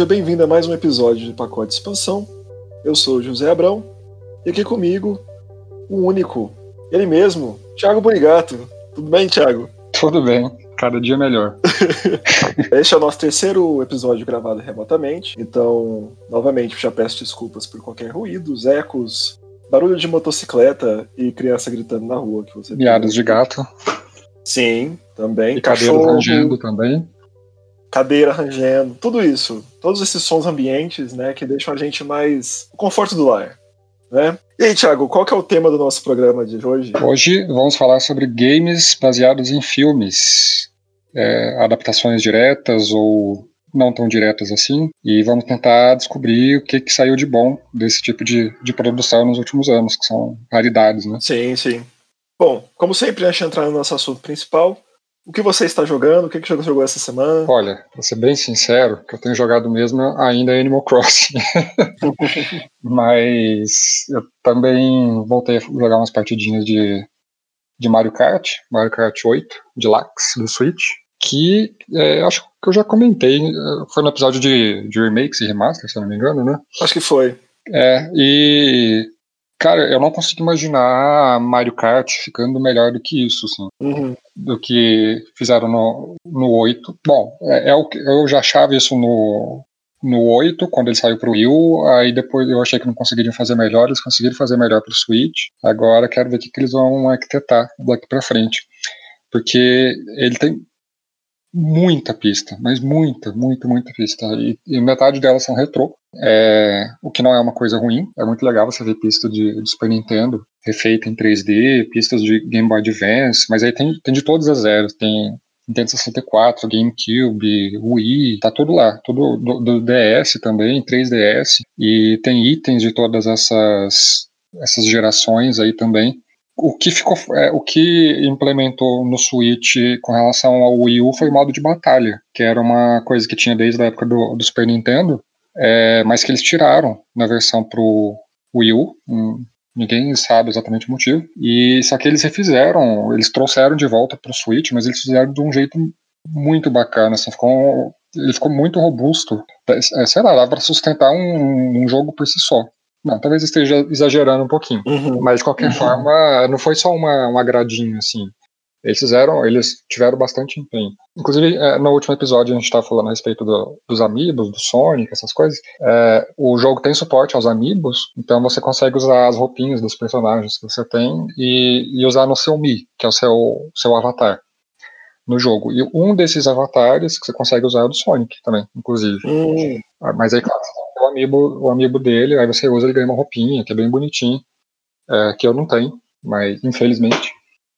Seja bem-vindo a mais um episódio de Pacote de Expansão. Eu sou José Abrão e aqui comigo o único, ele mesmo, Thiago Bonigato. Tudo bem, Thiago? Tudo bem, cada dia melhor. este é o nosso terceiro episódio gravado remotamente, então, novamente, já peço desculpas por qualquer ruído, ecos, barulho de motocicleta e criança gritando na rua que você Miadas de gato. Sim, também. E cabelo rangendo também cadeira rangendo, tudo isso, todos esses sons ambientes, né, que deixam a gente mais o conforto do lar, né? E aí, Thiago, qual que é o tema do nosso programa de hoje? Hoje vamos falar sobre games baseados em filmes, é, adaptações diretas ou não tão diretas assim, e vamos tentar descobrir o que, que saiu de bom desse tipo de, de produção nos últimos anos, que são raridades, né? Sim, sim. Bom, como sempre, antes de entrar no nosso assunto principal, o que você está jogando? O que, que você jogou essa semana? Olha, para ser bem sincero, que eu tenho jogado mesmo ainda Animal Crossing. Mas eu também voltei a jogar umas partidinhas de, de Mario Kart, Mario Kart 8, Deluxe, do Switch, que é, acho que eu já comentei, foi no episódio de, de remakes e remasters, se eu não me engano, né? Acho que foi. É, e Cara, eu não consigo imaginar Mario Kart ficando melhor do que isso, assim. Uhum. Do que fizeram no, no 8. Bom, é, é o que eu já achava isso no, no 8, quando ele saiu pro Wii U, aí depois eu achei que não conseguiriam fazer melhor, eles conseguiram fazer melhor pro Switch. Agora quero ver o que, que eles vão arquitetar daqui pra frente. Porque ele tem muita pista, mas muita, muita, muita pista. E, e metade delas são retrô, é, o que não é uma coisa ruim. É muito legal você ver pista de, de Super Nintendo refeita em 3D, pistas de Game Boy Advance, mas aí tem, tem de todas as eras. Tem Nintendo 64, GameCube, Wii, tá tudo lá. Tudo do, do DS também, 3DS. E tem itens de todas essas, essas gerações aí também o que ficou, é, o que implementou no Switch com relação ao Wii U foi o modo de batalha, que era uma coisa que tinha desde a época do, do Super Nintendo, é, mas que eles tiraram na versão pro Wii U. Hum, ninguém sabe exatamente o motivo. E só que eles refizeram, eles trouxeram de volta pro Switch, mas eles fizeram de um jeito muito bacana, assim, ficou, ele ficou muito robusto. É, sei lá, dá para sustentar um, um jogo por si só. Não, talvez esteja exagerando um pouquinho. Uhum. Mas de qualquer uhum. forma, não foi só uma, um agradinho, assim. Eles fizeram, eles tiveram bastante empenho. Inclusive, é, no último episódio a gente estava falando a respeito do, dos amigos, do Sonic, essas coisas. É, o jogo tem suporte aos amigos, então você consegue usar as roupinhas dos personagens que você tem e, e usar no seu Mi, que é o seu, seu avatar no jogo. E um desses avatares que você consegue usar é o do Sonic também, inclusive. Uhum. Mas aí, claro, amiibo, o amiibo dele, aí você usa, ele ganha uma roupinha, que é bem bonitinho, é, que eu não tenho, mas infelizmente.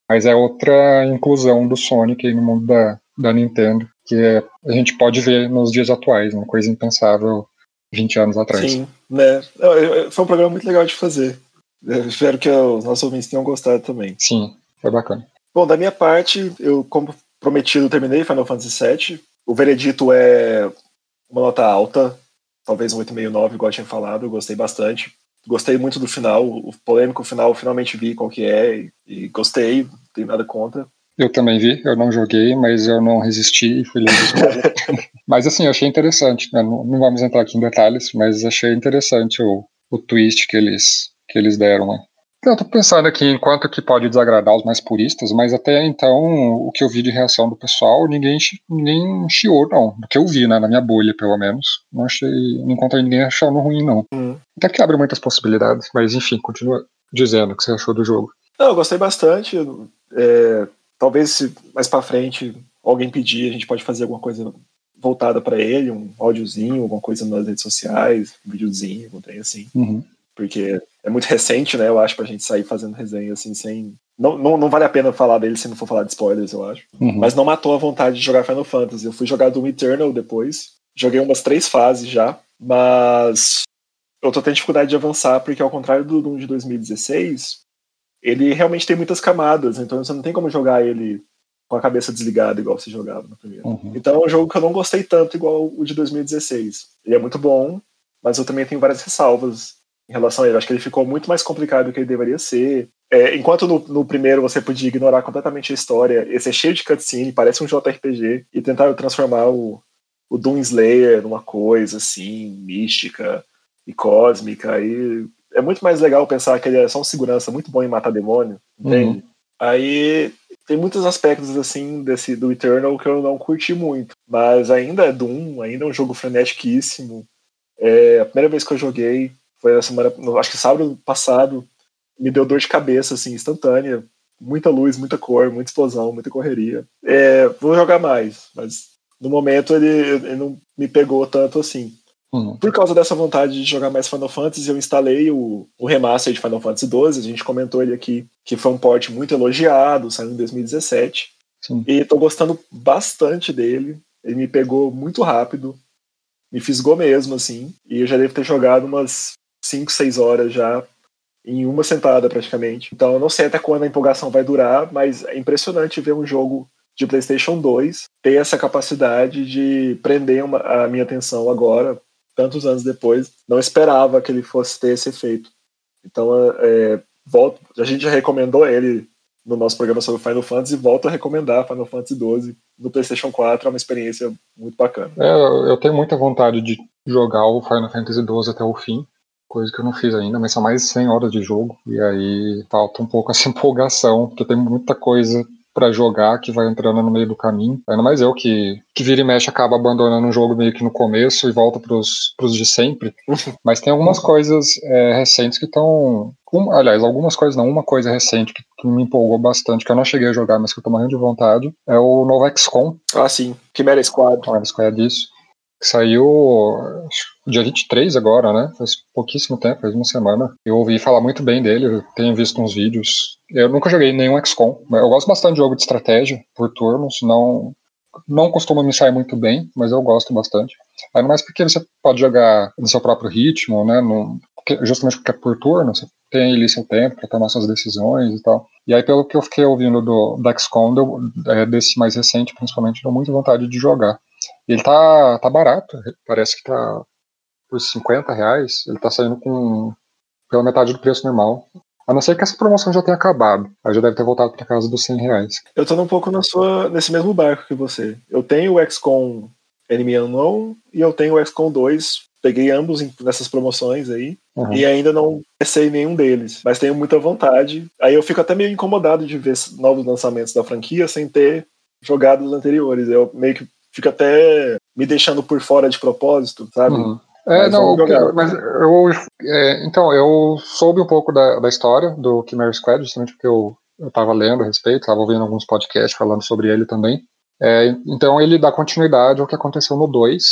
Mas é outra inclusão do Sonic no mundo da, da Nintendo, que é, a gente pode ver nos dias atuais, uma coisa impensável 20 anos atrás. Sim, né? Foi um programa muito legal de fazer. Eu espero que os nossos ouvintes tenham gostado também. Sim, foi bacana. Bom, da minha parte, eu, como prometido, terminei Final Fantasy VII. O veredito é uma nota alta, talvez um 8,5, igual eu tinha falado, eu gostei bastante. Gostei muito do final, o polêmico final, finalmente vi qual que é e, e gostei, não tenho nada contra. Eu também vi, eu não joguei, mas eu não resisti e fui ler Mas assim, eu achei interessante, né? não, não, vamos entrar aqui em detalhes, mas achei interessante o, o twist que eles, que eles deram. Né? Eu tô pensando aqui em quanto que pode desagradar os mais puristas, mas até então, o que eu vi de reação do pessoal, ninguém, ninguém chiou, não. Do que eu vi, né, na minha bolha, pelo menos. Não achei, não encontrei ninguém achando ruim, não. Hum. Até que abre muitas possibilidades, mas enfim, continua dizendo o que você achou do jogo. Não, eu gostei bastante. É, talvez se mais para frente alguém pedir, a gente pode fazer alguma coisa voltada para ele, um áudiozinho, alguma coisa nas redes sociais, um videozinho, um trem assim. Uhum porque é muito recente, né? Eu acho, pra gente sair fazendo resenha assim, sem. Não, não, não vale a pena falar dele se não for falar de spoilers, eu acho. Uhum. Mas não matou a vontade de jogar Final Fantasy. Eu fui jogar Doom Eternal depois. Joguei umas três fases já, mas eu tô tendo dificuldade de avançar, porque ao contrário do Doom de 2016, ele realmente tem muitas camadas, então você não tem como jogar ele com a cabeça desligada igual você jogava no primeiro. Uhum. Então é um jogo que eu não gostei tanto igual o de 2016. Ele é muito bom, mas eu também tenho várias ressalvas em relação a ele. Acho que ele ficou muito mais complicado do que ele deveria ser. É, enquanto no, no, primeiro você podia ignorar completamente a história, esse é cheio de cutscene, parece um JRPG, e tentaram transformar o, o Doom Slayer numa coisa assim, mística e cósmica. E é muito mais legal pensar que ele é só um segurança muito bom em matar demônio, entende? Uhum. Aí tem muitos aspectos assim desse do Eternal que eu não curti muito, mas ainda é Doom, ainda é um jogo frenetiquíssimo. É, a primeira vez que eu joguei foi na semana, acho que sábado passado, me deu dor de cabeça assim instantânea, muita luz, muita cor, muita explosão, muita correria. É, vou jogar mais, mas no momento ele, ele não me pegou tanto assim. Uhum. Por causa dessa vontade de jogar mais Final Fantasy, eu instalei o, o remaster de Final Fantasy XII. A gente comentou ele aqui, que foi um port muito elogiado, saiu em 2017. Sim. E tô gostando bastante dele. Ele me pegou muito rápido, me fisgou mesmo, assim. E eu já devo ter jogado umas 5, 6 horas já, em uma sentada praticamente. Então eu não sei até quando a empolgação vai durar, mas é impressionante ver um jogo de PlayStation 2 ter essa capacidade de prender uma, a minha atenção agora, tantos anos depois, não esperava que ele fosse ter esse efeito. Então, é, volto, a gente já recomendou ele no nosso programa sobre Final Fantasy e volto a recomendar Final Fantasy XII no PlayStation 4, é uma experiência muito bacana. É, eu tenho muita vontade de jogar o Final Fantasy XII até o fim, coisa que eu não fiz ainda, mas são mais de 100 horas de jogo, e aí falta um pouco essa empolgação, porque tem muita coisa para jogar que vai entrando no meio do caminho. Ainda mais eu que, que vira e mexe acaba abandonando o jogo meio que no começo e volta pros, pros de sempre. Mas tem algumas coisas é, recentes que estão. Um, aliás, algumas coisas não, uma coisa recente que, que, me empolgou bastante, que eu não cheguei a jogar, mas que eu tô morrendo de vontade, é o novo XCOM. Ah, sim. Chimera Squad. Chimera Squad, isso. Saiu dia 23 agora, né? Faz pouquíssimo tempo, faz uma semana. Eu ouvi falar muito bem dele, tenho visto uns vídeos. Eu nunca joguei nenhum XCOM. Eu gosto bastante de jogo de estratégia por turnos, não não costuma me sair muito bem, mas eu gosto bastante. Ainda mais porque você pode jogar no seu próprio ritmo, né? No, justamente porque é por turno, você tem ali seu tempo para tomar suas decisões e tal. E aí, pelo que eu fiquei ouvindo do, do XCOM, é, desse mais recente, principalmente, deu muita vontade de jogar. Ele tá, tá barato, parece que tá por 50 reais, ele tá saindo com pela metade do preço normal. A não ser que essa promoção já tenha acabado. Aí já deve ter voltado para casa dos 100 reais. Eu tô um pouco na sua, nesse mesmo barco que você. Eu tenho o XCOM Enemy Unknown e eu tenho o XCOM 2. Peguei ambos nessas promoções aí. Uhum. E ainda não comecei nenhum deles. Mas tenho muita vontade. Aí eu fico até meio incomodado de ver novos lançamentos da franquia sem ter jogado os anteriores. Eu meio que fica até me deixando por fora de propósito, sabe? Uhum. É, mas não, mas eu, é, então, eu soube um pouco da, da história do Chimera Squad, justamente porque eu, eu tava lendo a respeito, tava ouvindo alguns podcasts falando sobre ele também. É, então ele dá continuidade ao que aconteceu no 2,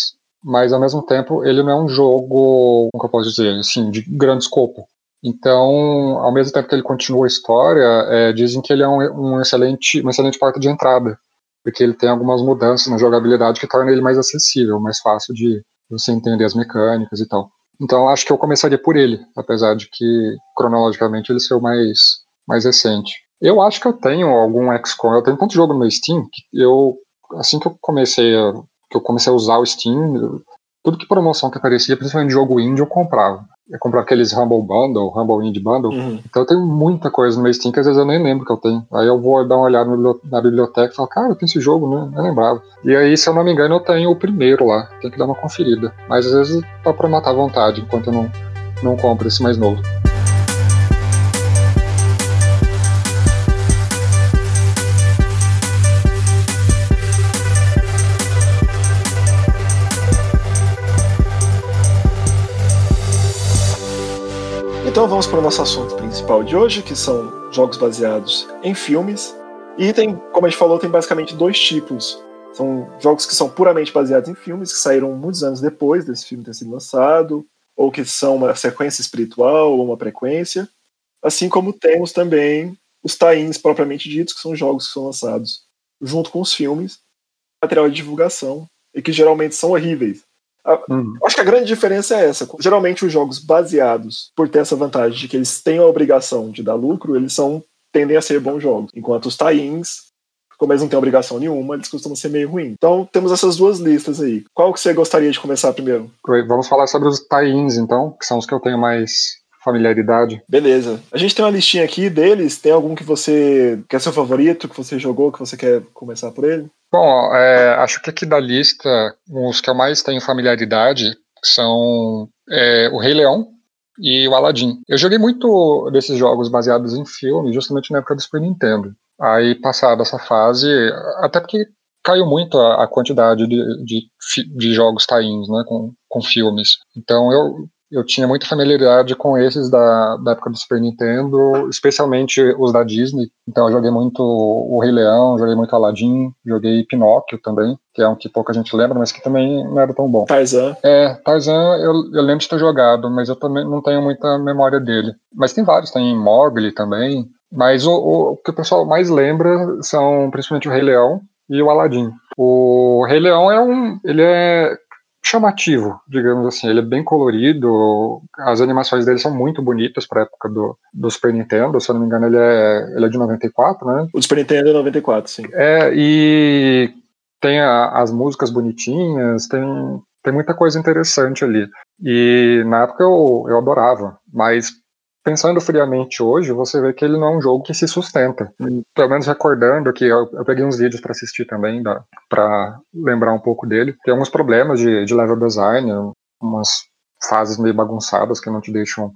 mas ao mesmo tempo ele não é um jogo, como eu posso dizer, assim, de grande escopo. Então, ao mesmo tempo que ele continua a história, é, dizem que ele é um, um excelente, uma excelente porta de entrada porque ele tem algumas mudanças na jogabilidade que torna ele mais acessível, mais fácil de você entender as mecânicas e tal. Então acho que eu começaria por ele, apesar de que cronologicamente ele ser o mais, mais recente. Eu acho que eu tenho algum XCOM, eu tenho tanto jogo no meu Steam que eu assim que eu comecei a, que eu comecei a usar o Steam, tudo que promoção que aparecia, principalmente jogo indie, eu comprava é comprar aqueles Humble Bundle, Humble Indie Bundle. Uhum. Então eu tenho muita coisa no meu Steam que às vezes eu nem lembro que eu tenho. Aí eu vou dar uma olhada na biblioteca e falo, cara, eu tenho esse jogo, né? Eu lembrava. E aí, se eu não me engano, eu tenho o primeiro lá. Tem que dar uma conferida. Mas às vezes dá pra matar à vontade enquanto eu não, não compro esse mais novo. Então vamos para o nosso assunto principal de hoje, que são jogos baseados em filmes. E tem, como a gente falou, tem basicamente dois tipos. São jogos que são puramente baseados em filmes, que saíram muitos anos depois desse filme ter sido lançado, ou que são uma sequência espiritual ou uma frequência. Assim como temos também os tie-ins propriamente ditos, que são jogos que são lançados junto com os filmes, material de divulgação, e que geralmente são horríveis. Uhum. Acho que a grande diferença é essa. Geralmente os jogos baseados, por ter essa vantagem de que eles têm a obrigação de dar lucro, eles são tendem a ser bons jogos. Enquanto os tie-ins, como eles não têm obrigação nenhuma, eles costumam ser meio ruins. Então temos essas duas listas aí. Qual que você gostaria de começar primeiro? Vamos falar sobre os tie-ins, então, que são os que eu tenho mais familiaridade. Beleza. A gente tem uma listinha aqui deles. Tem algum que você quer é seu favorito, que você jogou, que você quer começar por ele? Bom, é, acho que aqui da lista, os que eu mais tenho familiaridade são é, o Rei Leão e o Aladdin. Eu joguei muito desses jogos baseados em filme, justamente na época do Super Nintendo. Aí, passada essa fase, até porque caiu muito a, a quantidade de, de, de jogos tains, né, com, com filmes. Então eu, eu tinha muita familiaridade com esses da, da época do Super Nintendo, especialmente os da Disney. Então eu joguei muito o Rei Leão, joguei muito Aladdin, joguei Pinóquio também, que é um que pouca gente lembra, mas que também não era tão bom. Tarzan. É, Tarzan eu, eu lembro de ter jogado, mas eu também não tenho muita memória dele. Mas tem vários, tem Mowgli também. Mas o, o, o que o pessoal mais lembra são principalmente o Rei Leão, e o Aladdin. O Rei Leão é um, ele é chamativo, digamos assim. Ele é bem colorido, as animações dele são muito bonitas para a época do, do Super Nintendo. Se eu não me engano, ele é, ele é de 94, né? O Super Nintendo é 94, sim. É, e tem a, as músicas bonitinhas, tem, tem muita coisa interessante ali. E na época eu, eu adorava, mas pensando friamente hoje, você vê que ele não é um jogo que se sustenta. Pelo menos recordando que eu, eu peguei uns vídeos para assistir também, para lembrar um pouco dele. Tem alguns problemas de, de level design, umas fases meio bagunçadas que não te deixam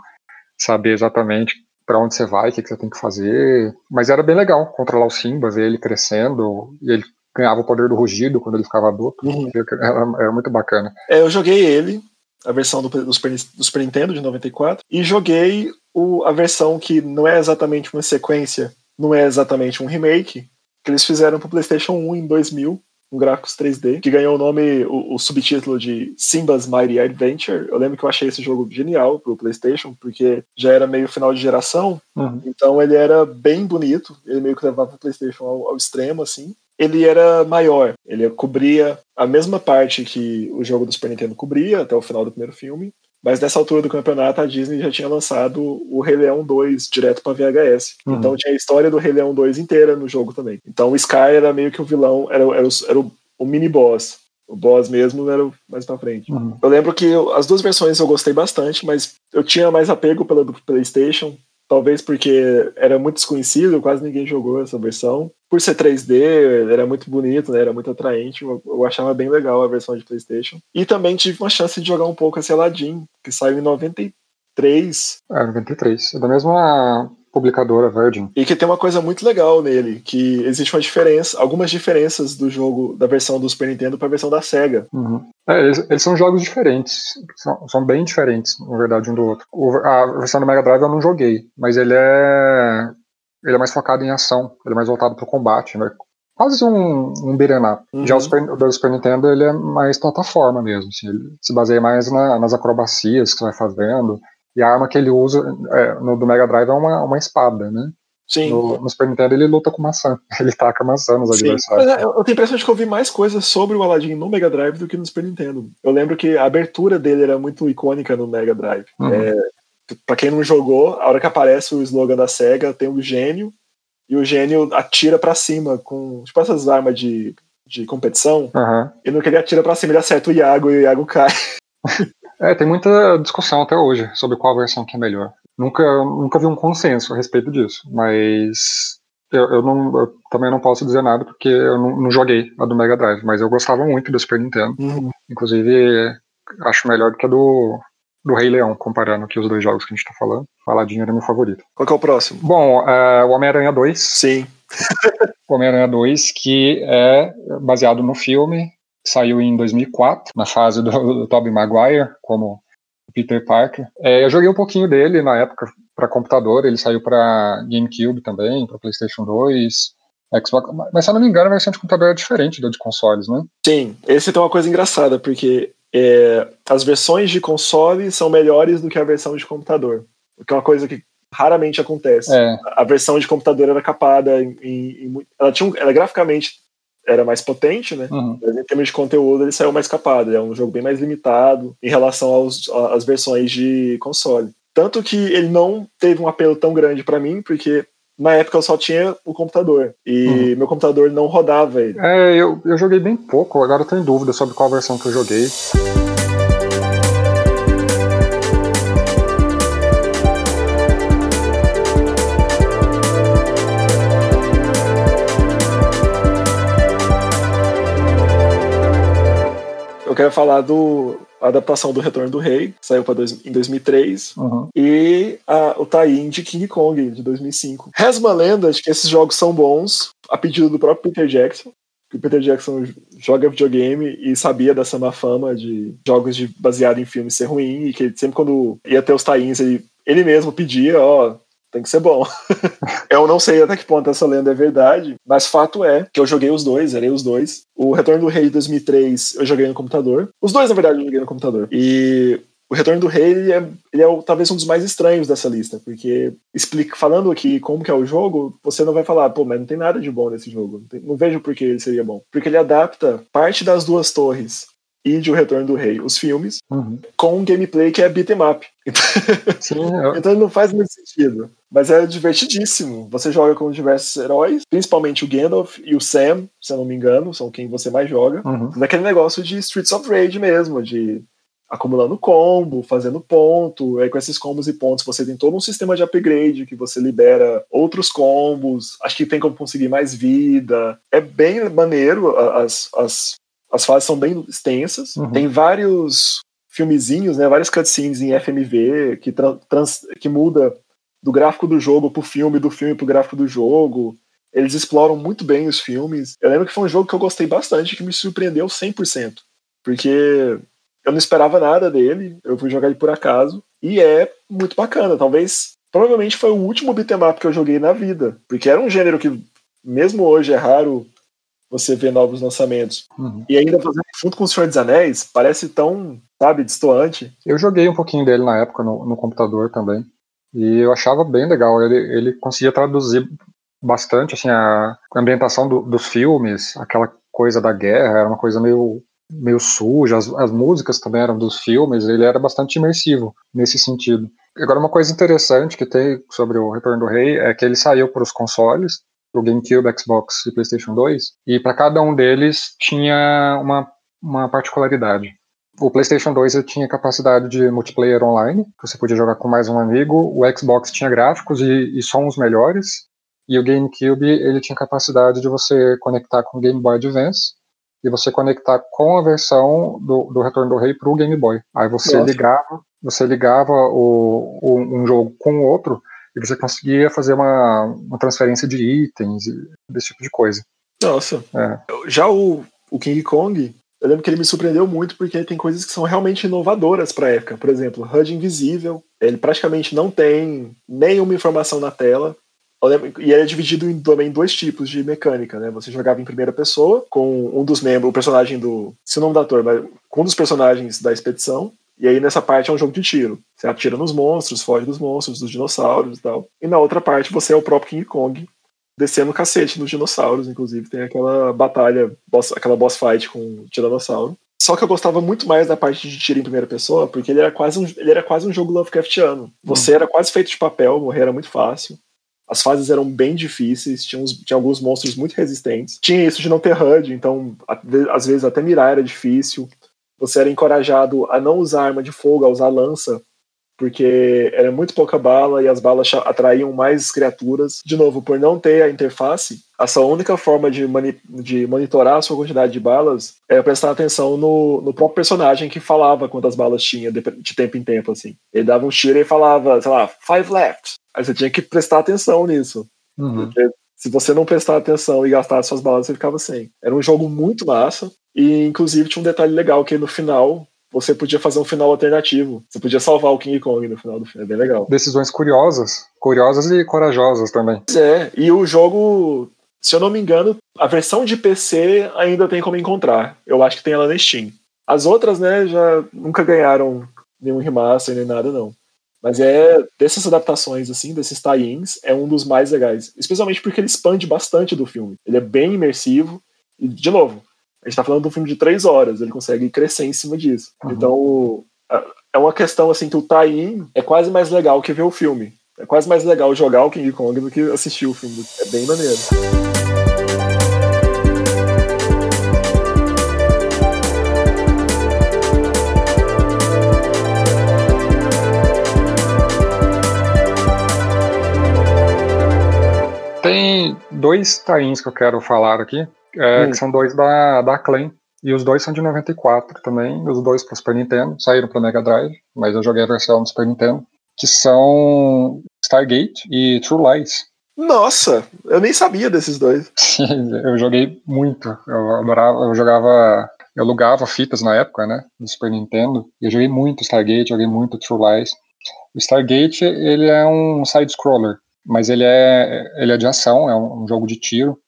saber exatamente para onde você vai, o que, que, você tem que fazer. Mas era bem legal controlar o Simba, ver ele crescendo, e ele ganhava o poder do rugido quando ele ficava adulto. Uhum. Era, era, muito bacana. É, eu joguei ele, a versão do, do, Super, do Super Nintendo de 94, e joguei o, a versão que não é exatamente uma sequência, não é exatamente um remake, que eles fizeram para o PlayStation 1 em 2000, um gráficos 3D, que ganhou o nome, o, o, subtítulo de Simba's Mighty Adventure. Eu lembro que eu achei esse jogo genial pro PlayStation, porque já era meio final de geração, uhum. então ele era bem bonito, ele meio que levava o PlayStation ao, ao extremo, assim ele era maior. Ele cobria a mesma parte que o jogo do Super Nintendo cobria até o final do primeiro filme. Mas nessa altura do campeonato, a Disney já tinha lançado o Rei Leão 2 direto para VHS. Uhum. Então tinha a história do Rei Leão 2 inteira no jogo também. Então o Sky era meio que o vilão, era, era, o, era o, o mini boss. O boss mesmo era mais pra frente. Uhum. Eu lembro que eu, as duas versões eu gostei bastante, mas eu tinha mais apego pela do PlayStation. Talvez porque era muito desconhecido, quase ninguém jogou essa versão. Por ser 3D, era muito bonito, né? era muito atraente. Eu, eu achava bem legal a versão de PlayStation. E também tive uma chance de jogar um pouco esse Aladdin, que saiu em 93. É, 93. É da mesma publicadora Virgin. E que tem uma coisa muito legal nele, que existe uma diferença, algumas diferenças do jogo, da versão do Super Nintendo para a versão da Sega. Uhum. É, eles, eles, são jogos diferentes, são, são, bem diferentes, na verdade, um do outro. O, a versão do Mega Drive eu não joguei, mas ele é ele é mais focado em ação, ele é mais voltado para o combate, né? quase um, um beat'em up. Uhum. Já o Super, o do Super Nintendo ele é mais plataforma mesmo, assim, ele se baseia mais na, nas acrobacias que você vai fazendo, e a arma que ele usa é, no do Mega Drive é uma, uma espada, né? Sim. No, no, Super Nintendo ele luta com maçã. Ele taca maçã nos Sim. adversários. É, eu tenho a impressão de que eu vi mais coisas sobre o Aladdin no Mega Drive do que no Super Nintendo. Eu lembro que a abertura dele era muito icônica no Mega Drive. Uhum. É, pra quem não jogou, a hora que aparece o slogan da SEGA, tem o gênio, e o gênio atira para cima com tipo essas armas de, de competição. Uhum. E no que ele atira para cima, ele acerta o Iago e o Iago cai. É, tem muita discussão até hoje sobre qual versão que é melhor. Nunca, nunca vi um consenso a respeito disso, mas eu, eu, não, eu também não posso dizer nada porque eu não, não, joguei a do Mega Drive, mas eu gostava muito do Super Nintendo. Uhum. Inclusive, acho melhor do que a do, do Rei Leão, comparando aqui os dois jogos que a gente tá falando. Paladinho era meu favorito. Qual que é o próximo? Bom, uh, o Homem-Aranha 2. Sim. Homem-Aranha 2, que é baseado no filme saiu em 2004, na fase do, do Tobey Maguire, como Peter Parker. É, eu joguei um pouquinho dele na época para computador, ele saiu para GameCube também, para PlayStation 2, Xbox, mas se eu não me engano a versão de computador é diferente da de consoles, né? Sim, esse tem uma coisa engraçada, porque é, as versões de console são melhores do que a versão de computador, o que é uma coisa que raramente acontece. É. A versão de computador era capada em, em, ela tinha um, ela graficamente era mais potente, né? Uhum. Mas em termos de conteúdo ele saiu mais capado. É um jogo bem mais limitado em relação aos, às versões de console. Tanto que ele não teve um apelo tão grande para mim, porque na época eu só tinha o computador. E uhum. meu computador não rodava ele. É, eu, eu joguei bem pouco, agora eu tenho dúvida sobre qual versão que eu joguei. Eu quero falar do a adaptação do Retorno do Rei, que saiu dois, em 2003, Uhum. e a, o tie-in de King Kong, de 2005. Reza uma lenda de que esses jogos são bons, a pedido do próprio Peter Jackson, que o Peter Jackson joga videogame e sabia dessa má fama de jogos de, baseado em filmes ser ruim, e que ele, sempre quando ia ter os tie-ins, ele, ele mesmo pedia, ó, tem que ser bom. eu não sei até que ponto essa lenda é verdade, mas fato é que eu joguei os dois, zerei os dois. O Retorno do Rei de 2003 eu joguei no computador. Os dois, na verdade, eu joguei no computador. E o Retorno do Rei ele é, ele é talvez um dos mais estranhos dessa lista, porque explica, falando aqui como que é o jogo, você não vai falar, pô, mas não tem nada de bom nesse jogo. Não, tem- não vejo por que ele seria bom. Porque ele adapta parte das duas torres e de O Retorno do Rei, os filmes, Uhum. com um gameplay que é beat'em up. Sim, eu- Então não faz muito sentido. Mas é divertidíssimo. Você joga com diversos heróis, principalmente o Gandalf e o Sam, se eu não me engano, são quem você mais joga. uhum. Naquele negócio de Streets of Rage mesmo, de acumulando combo, fazendo ponto. Aí com esses combos e pontos você tem todo um sistema de upgrade que você libera outros combos. Acho que tem como conseguir mais vida. É bem maneiro. As, as, as fases são bem extensas. Uhum. Tem vários filmezinhos, né, várias cutscenes em FMV que, tran- trans- que muda do gráfico do jogo pro filme, do filme pro gráfico do jogo. Eles exploram muito bem os filmes. Eu lembro que foi um jogo que eu gostei bastante, que me surpreendeu 100%. Porque eu não esperava nada dele, eu fui jogar ele por acaso. E é muito bacana. Talvez, provavelmente foi o último beat'em up que eu joguei na vida. Porque era um gênero que, mesmo hoje, é raro você ver novos lançamentos. Uhum. E ainda fazendo junto com o Senhor dos Anéis, parece tão, sabe, destoante. Eu joguei um pouquinho dele na época no, no computador também. E eu achava bem legal. Ele, ele conseguia traduzir bastante assim, a ambientação do- dos filmes, aquela coisa da guerra, era uma coisa meio, meio suja. As, as músicas também eram dos filmes. Ele era bastante imersivo nesse sentido. Agora, uma coisa interessante que tem sobre o Retorno do Rei é que ele saiu para os consoles, para o GameCube, Xbox e PlayStation 2, e para cada um deles tinha uma, uma particularidade. O PlayStation 2 ele tinha capacidade de multiplayer online, que você podia jogar com mais um amigo. O Xbox tinha gráficos e, e sons melhores. E o GameCube ele tinha capacidade de você conectar com o Game Boy Advance e você conectar com a versão do, do Retorno do Rei para o Game Boy. Aí você Nossa. ligava, você ligava o, o- um jogo com o outro e você conseguia fazer uma, uma transferência de itens e desse tipo de coisa. Nossa. É. Já o, o King Kong, eu lembro que ele me surpreendeu muito porque tem coisas que são realmente inovadoras pra época. Por exemplo, HUD invisível. Ele praticamente não tem nenhuma informação na tela. Lembro- e ele é dividido em também dois tipos de mecânica, né? Você jogava em primeira pessoa com um dos membros, o personagem do. Se o nome do ator, mas com um dos personagens da expedição. E aí nessa parte é um jogo de tiro. Você atira nos monstros, foge dos monstros, dos dinossauros e tal. E na outra parte você é o próprio King Kong, descendo o cacete nos dinossauros, inclusive tem aquela batalha, boss- aquela boss fight com o tiranossauro. Só que eu gostava muito mais da parte de tiro em primeira pessoa, porque ele era quase um, ele era quase um jogo Lovecraftiano. Você era quase feito de papel, morrer era muito fácil. As fases eram bem difíceis, tinha, uns- tinha alguns monstros muito resistentes. Tinha isso de não ter HUD, então às vezes até mirar era difícil. Você era encorajado a não usar arma de fogo, a usar lança, porque era muito pouca bala e as balas atraíam mais criaturas. De novo, por não ter a interface, a sua única forma de, mani- de monitorar a sua quantidade de balas era prestar atenção no, no próprio personagem que falava quantas balas tinha de, de tempo em tempo, assim. Ele dava um tiro e falava, sei lá, five left. Aí você tinha que prestar atenção nisso. Uhum. Porque se você não prestar atenção e gastar suas balas, você ficava sem. Era um jogo muito massa. E inclusive tinha um detalhe legal que no final você podia fazer um final alternativo. Você podia salvar o King Kong no final do filme. É bem legal. Decisões curiosas, curiosas e corajosas também. É, e o jogo, se eu não me engano, a versão de PC ainda tem como encontrar. Eu acho que tem ela na Steam. As outras, né, já nunca ganharam nenhum remaster nem nada, não. Mas é dessas adaptações, assim, desses tie-ins, é um dos mais legais. Especialmente porque ele expande bastante do filme. Ele é bem imersivo. E, de novo, a gente tá falando de um filme de três horas, ele consegue crescer em cima disso. Uhum. Então, a- é uma questão, assim, que o tie-in é quase mais legal que ver o filme. É quase mais legal jogar o King Kong do que assistir o filme. É bem maneiro. Tem dois tains que eu quero falar aqui, é, Hum. que são dois da, da Acclaim. e os dois são de 94 também, os dois para Super Nintendo, saíram para Mega Drive, mas eu joguei a versão do Super Nintendo, que são Stargate e True Lies. Nossa, eu nem sabia desses dois. eu joguei muito, eu adorava, eu jogava, eu alugava fitas na época, né, do Super Nintendo, e eu joguei muito Stargate, joguei muito True Lies. O Stargate, ele é um side-scroller, mas ele é, ele é de ação, é um, um jogo de tiro,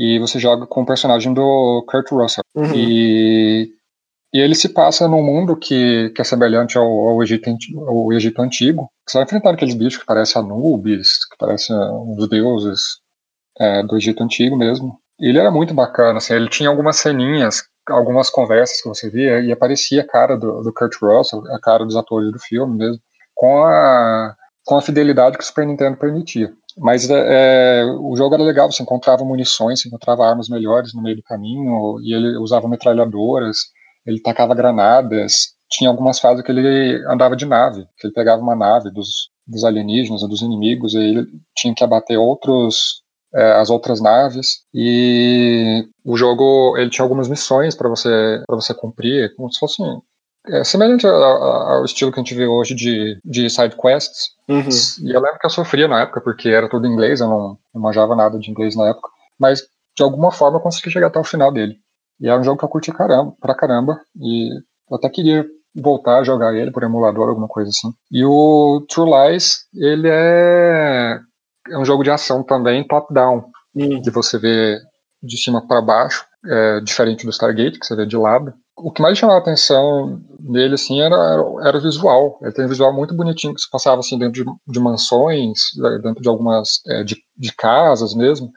e você joga com o personagem do Kurt Russell. Uhum. E, e ele se passa num mundo que, que é semelhante ao, ao, Egito, ao Egito Antigo. Você vai enfrentar aqueles bichos que parecem Anubis, que parecem os deuses é, do Egito Antigo mesmo. E ele era muito bacana, assim, ele tinha algumas ceninhas, algumas conversas que você via, e aparecia a cara do, do Kurt Russell, a cara dos atores do filme mesmo, com a, com a fidelidade que o Super Nintendo permitia. Mas é, é, o jogo era legal, você encontrava munições, você encontrava armas melhores no meio do caminho, e ele usava metralhadoras, ele tacava granadas, tinha algumas fases que ele andava de nave, que ele pegava uma nave dos, dos alienígenas, dos inimigos, e ele tinha que abater outros é, as outras naves. E o jogo ele tinha algumas missões para você para você cumprir como se fosse é semelhante ao estilo que a gente vê hoje de, de side quests. Uhum. E eu lembro que eu sofria na época, porque era tudo em inglês, eu não, não manjava nada de inglês na época. Mas, de alguma forma, eu consegui chegar até o final dele. E é um jogo que eu curti caramba, pra caramba. E eu até queria voltar a jogar ele por emulador, alguma coisa assim. E o True Lies, ele é, é um jogo de ação também, top-down. Uhum. Que você vê de cima para baixo, é, diferente do Stargate, que você vê de lado o que mais chamava a atenção dele, assim, era, era o visual. Ele tem um visual muito bonitinho, que se passava, assim, dentro de, de mansões, dentro de algumas, é, de, de, casas mesmo.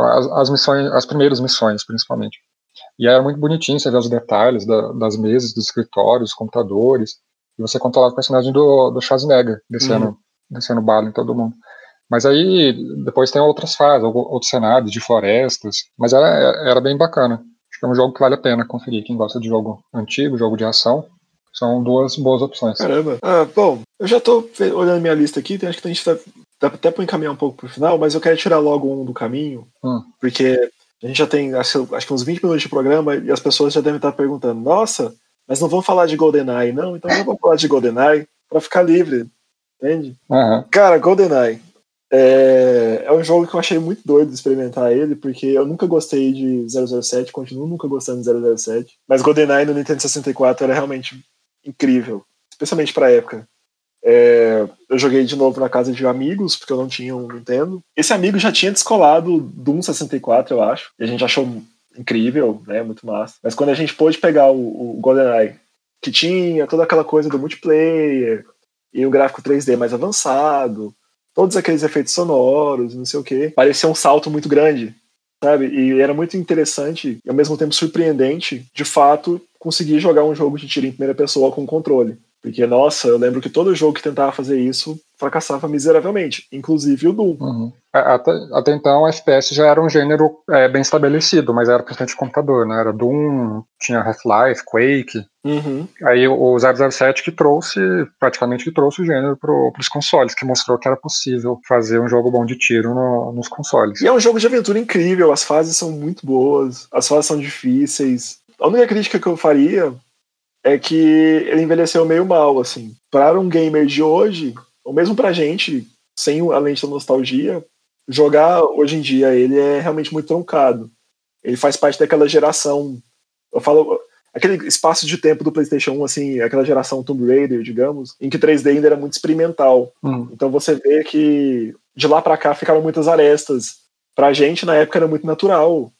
As, as, missões, as primeiras missões, principalmente. E era muito bonitinho, você vê os detalhes da, das mesas, dos escritórios, dos computadores. E você controlava o personagem do, do Schwarzenegger, descendo, uhum. descendo bala em todo mundo. Mas aí, depois tem outras fases, outros cenários de florestas. Mas era, era bem bacana. Acho que é um jogo que vale a pena conferir. Quem gosta de jogo antigo, jogo de ação, são duas boas opções. Caramba. Ah, bom, eu já tô olhando minha lista aqui, acho que a gente tá, dá até pra encaminhar um pouco pro final, mas eu quero tirar logo um do caminho, hum. porque a gente já tem acho, acho que uns 20 minutos de programa e as pessoas já devem estar perguntando: nossa, mas não vamos falar de GoldenEye, não? Então não vamos falar de GoldenEye para ficar livre, entende? Uhum. Cara, GoldenEye. É, é um jogo que eu achei muito doido de experimentar ele, porque eu nunca gostei de 007, continuo nunca gostando de 007. Mas GoldenEye no Nintendo 64 era realmente incrível, especialmente pra época. É, eu joguei de novo na casa de amigos, porque eu não tinha um Nintendo. Esse amigo já tinha descolado do 164, eu acho, e a gente achou incrível, né, muito massa. Mas quando a gente pôde pegar o, o GoldenEye, que tinha toda aquela coisa do multiplayer, e o gráfico 3D mais avançado, todos aqueles efeitos sonoros, não sei o quê. Parecia um salto muito grande, sabe? E era muito interessante e ao mesmo tempo surpreendente, de fato, conseguir jogar um jogo de tiro em primeira pessoa com controle. Porque, nossa, eu lembro que todo jogo que tentava fazer isso fracassava miseravelmente, inclusive o Doom. Uhum. Até, até, então, o FPS já era um gênero é, bem estabelecido, mas era bastante de computador, né? Era Doom, tinha Half-Life, Quake. Uhum. Aí o 007 que trouxe, praticamente que trouxe o gênero para os consoles, que mostrou que era possível fazer um jogo bom de tiro no, nos consoles. E é um jogo de aventura incrível, as fases são muito boas, as fases são difíceis. A única crítica que eu faria é que ele envelheceu meio mal, assim. Para um gamer de hoje, ou mesmo pra gente, sem a lente da nostalgia, jogar hoje em dia ele é realmente muito truncado. Ele faz parte daquela geração. Eu falo. Aquele espaço de tempo do PlayStation 1, assim, aquela geração Tomb Raider, digamos, em que 3D ainda era muito experimental. Hum. Então você vê que de lá para cá ficaram muitas arestas. Pra gente, na época, era muito natural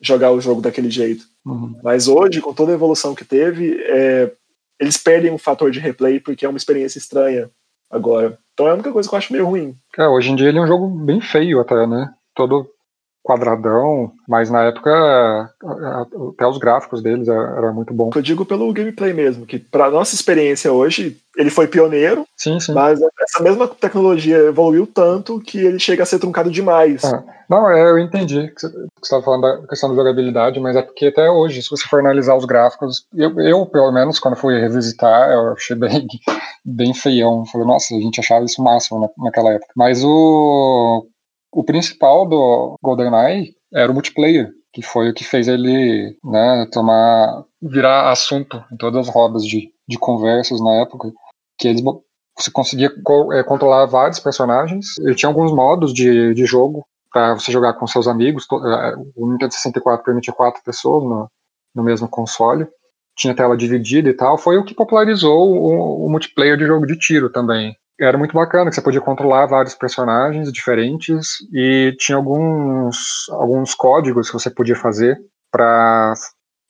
jogar o jogo daquele jeito. Uhum. Mas hoje, com toda a evolução que teve, é, eles perdem o fator de replay porque é uma experiência estranha agora. Então é a única coisa que eu acho meio ruim. É, hoje em dia ele é um jogo bem feio até, né? Todo quadradão, mas na época até os gráficos deles era muito bom. Eu digo pelo gameplay mesmo, que para nossa experiência hoje, ele foi pioneiro, sim, sim. mas essa mesma tecnologia evoluiu tanto que ele chega a ser truncado demais. Ah, não, é, eu entendi que você estava falando da questão da jogabilidade, mas é porque até hoje, se você for analisar os gráficos, eu, eu pelo menos, quando fui revisitar, eu achei bem, bem feião. Falei, nossa, a gente achava isso máximo na, naquela época. Mas o o principal do GoldenEye era o multiplayer. que foi o que fez ele né, tomar virar assunto em todas as rodas de, de conversas na época, que eles você conseguia é, controlar vários personagens. E tinha alguns modos de, de jogo para você jogar com seus amigos. É, o Nintendo 64 permitia quatro pessoas no, no mesmo console. Tinha tela dividida e tal. Foi o que popularizou o, o multiplayer de jogo de tiro também era muito bacana, que você podia controlar vários personagens diferentes e tinha alguns, alguns códigos que você podia fazer para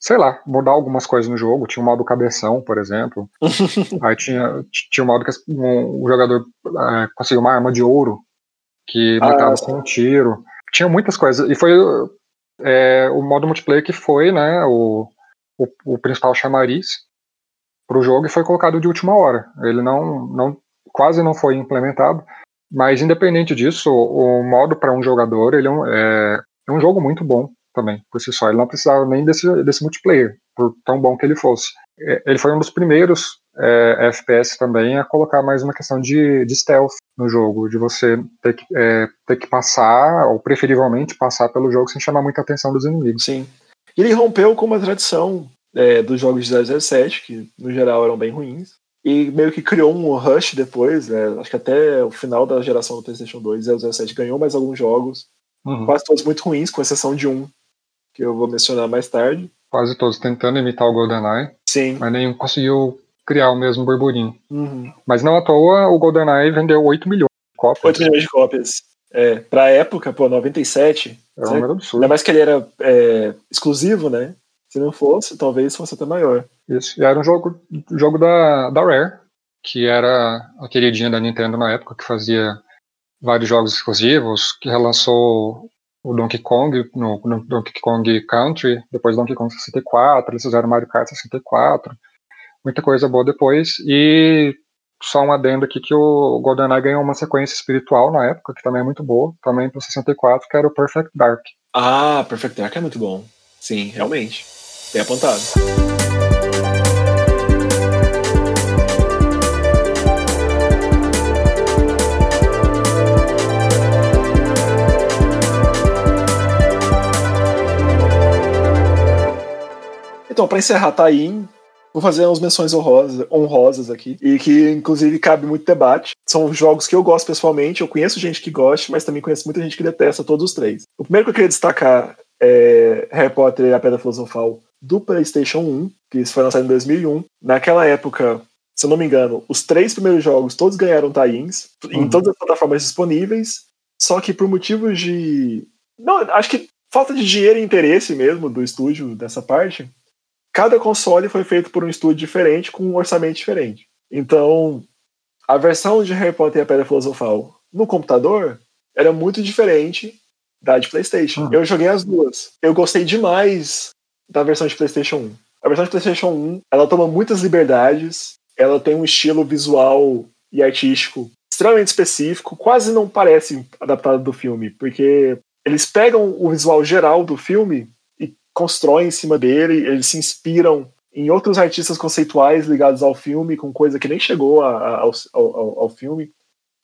sei lá, mudar algumas coisas no jogo. Tinha o modo cabeção, por exemplo. Aí tinha, tinha o modo que um, o jogador é, conseguiu uma arma de ouro que ah, matava ah, com um tiro. Tinha muitas coisas. E foi é, o modo multiplayer que foi né, o, o, o principal chamariz para o jogo e foi colocado de última hora. Ele não, não quase não foi implementado. Mas independente disso, o, modo para um jogador ele é um, é, é um jogo muito bom também, por si só. Ele não precisava nem desse, desse multiplayer, por tão bom que ele fosse. É, ele foi um dos primeiros é, FPS também a colocar mais uma questão de, de stealth no jogo, de você ter que, é, ter que passar, ou preferivelmente passar pelo jogo sem chamar muita atenção dos inimigos. Sim. Ele rompeu com uma tradição é, dos jogos de 007, que no geral eram bem ruins, e meio que criou um rush depois, né? acho que até o final da geração do PlayStation 2, 007 ganhou mais alguns jogos, uhum. quase todos muito ruins, com exceção de um que eu vou mencionar mais tarde. Quase todos tentando imitar o GoldenEye. Sim. Mas nenhum conseguiu criar o mesmo burburinho. Uhum. Mas não à toa, o GoldenEye vendeu 8 milhões de cópias. 8 milhões de cópias. É, pra época, pô, 97. É um número absurdo. Ainda mais que ele era é, exclusivo, né? Se não fosse, talvez fosse até maior. Isso. E era um jogo, jogo da, da Rare, que era a queridinha da Nintendo na época, que fazia vários jogos exclusivos, que relançou o Donkey Kong no, no, Donkey Kong Country, depois Donkey Kong 64, eles fizeram Mario Kart 64, muita coisa boa depois, e só um adendo aqui que o GoldenEye ganhou uma sequência espiritual na época, que também é muito boa, também para 64, que era o Perfect Dark. Ah, Perfect Dark é muito bom. Sim, realmente. Bem apontado. Então, para encerrar, tá aí. Vou fazer umas menções honrosas, honrosas aqui, e que inclusive cabe muito debate. São jogos que eu gosto pessoalmente, eu conheço gente que gosta, mas também conheço muita gente que detesta todos os três. O primeiro que eu queria destacar é Harry Potter e a Pedra Filosofal do PlayStation 1, que foi lançado em 2001. Naquela época, se eu não me engano, os três primeiros jogos todos ganharam tie-ins uhum. em todas as plataformas disponíveis, só que por motivos de. Não, acho que falta de dinheiro e interesse mesmo do estúdio dessa parte, cada console foi feito por um estúdio diferente, com um orçamento diferente. Então, a versão de Harry Potter e a Pedra Filosofal no computador era muito diferente da de PlayStation. Uhum. Eu joguei as duas. Eu gostei demais da versão de PlayStation 1. A versão de PlayStation 1, ela toma muitas liberdades, ela tem um estilo visual e artístico extremamente específico, quase não parece adaptado do filme, porque eles pegam o visual geral do filme constroem em cima dele, eles se inspiram em outros artistas conceituais ligados ao filme, com coisa que nem chegou a, a, ao, ao, ao, filme.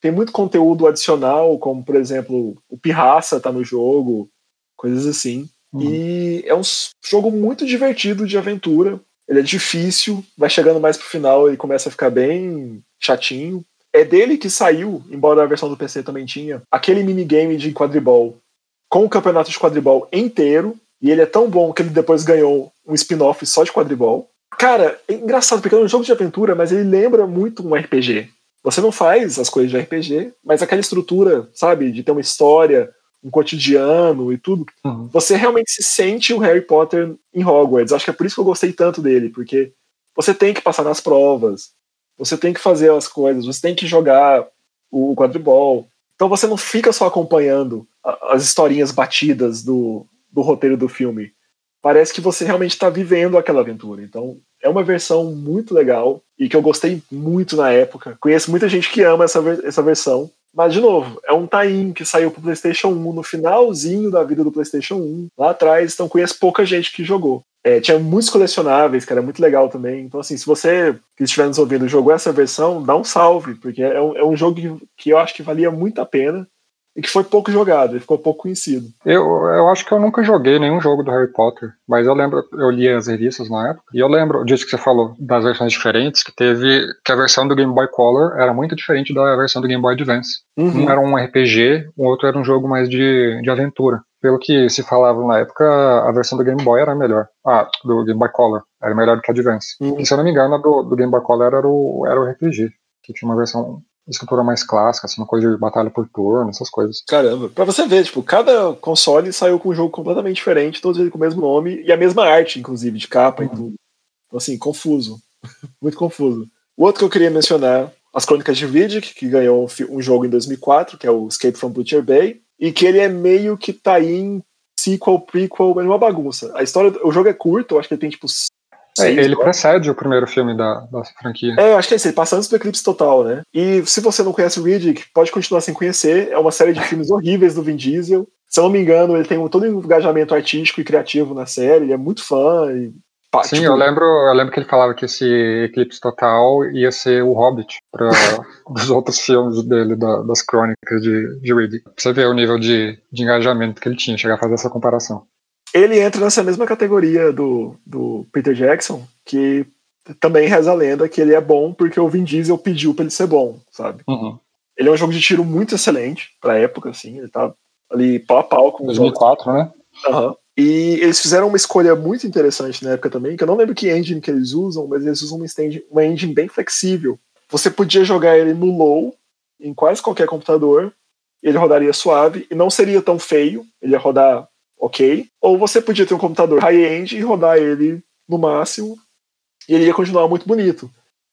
Tem muito conteúdo adicional, como, por exemplo, o Pirraça tá no jogo, coisas assim. Uhum. E é um jogo muito divertido de aventura. Ele é difícil, vai chegando mais pro final, ele começa a ficar bem chatinho. É dele que saiu, embora a versão do PC também tinha, aquele minigame de quadribol com o campeonato de quadribol inteiro, e ele é tão bom que ele depois ganhou um spin-off só de quadribol. Cara, é engraçado, porque é um jogo de aventura, mas ele lembra muito um RPG. Você não faz as coisas de RPG, mas aquela estrutura, sabe, de ter uma história, um cotidiano e tudo, uhum. você realmente se sente o Harry Potter em Hogwarts. Acho que é por isso que eu gostei tanto dele, porque você tem que passar nas provas, você tem que fazer as coisas, você tem que jogar o quadribol. Então você não fica só acompanhando as historinhas batidas do, do roteiro do filme. Parece que você realmente está vivendo aquela aventura. Então, é uma versão muito legal e que eu gostei muito na época. Conheço muita gente que ama essa, essa versão. Mas, de novo, é um tie que saiu pro PlayStation 1 no finalzinho da vida do PlayStation 1, lá atrás, então conheço pouca gente que jogou. É, tinha muitos colecionáveis, que era muito legal também. Então, assim, se você que estiver nos ouvindo jogou essa versão, dá um salve, porque é um, é um jogo que, que eu acho que valia muito a pena. E que foi pouco jogado, ele ficou pouco conhecido. Eu, eu acho que eu nunca joguei nenhum jogo do Harry Potter, mas eu lembro, eu li as revistas na época, e eu lembro disso que você falou, das versões diferentes, que teve, que a versão do Game Boy Color era muito diferente da versão do Game Boy Advance. Uhum. Um era um RPG, o outro era um jogo mais de, de aventura. Pelo que se falava na época, a versão do Game Boy era melhor. Ah, do Game Boy Color. Era melhor do que a Advance. Uhum. E se eu não me engano, a do, do Game Boy Color era o, era o RPG, que tinha uma versão estrutura mais clássica, assim, uma coisa de batalha por turno, essas coisas. Caramba, pra você ver, tipo, cada console saiu com um jogo completamente diferente, todos eles com o mesmo nome e a mesma arte, inclusive, de capa uhum. e tudo. Então, assim, confuso. Muito confuso. O outro que eu queria mencionar, As Crônicas de Riddick, que ganhou um jogo em 2004, que é o Escape from Butcher Bay, e que ele é meio que tá em sequel, prequel, é uma bagunça. A história, o jogo é curto, eu acho que ele tem tipo é, ele precede o primeiro filme da, da franquia. É, acho que é isso, ele passa antes do Eclipse Total, né? E se você não conhece o Riddick, pode continuar sem conhecer. É uma série de filmes horríveis do Vin Diesel. Se eu não me engano, ele tem um, todo um engajamento artístico e criativo na série, ele é muito fã. E, pá, Sim, tipo, eu lembro, eu lembro que ele falava que esse Eclipse Total ia ser o Hobbit para os outros filmes dele, da, das crônicas de, de Riddick. Pra você ver o nível de, de engajamento que ele tinha, chegar a fazer essa comparação ele entra nessa mesma categoria do, do Peter Jackson, que também reza a lenda que ele é bom porque o Vin Diesel pediu para ele ser bom, sabe? Uhum. Ele é um jogo de tiro muito excelente pra época, assim, ele tá ali pau a pau com 2004, né? Uhum. E eles fizeram uma escolha muito interessante na época também, que eu não lembro que engine que eles usam, mas eles usam uma, stand, uma engine bem flexível. Você podia jogar ele no low, em quase qualquer computador, ele rodaria suave, e não seria tão feio, ele ia rodar ok? Ou você podia ter um computador high-end e rodar ele no máximo e ele ia continuar muito bonito.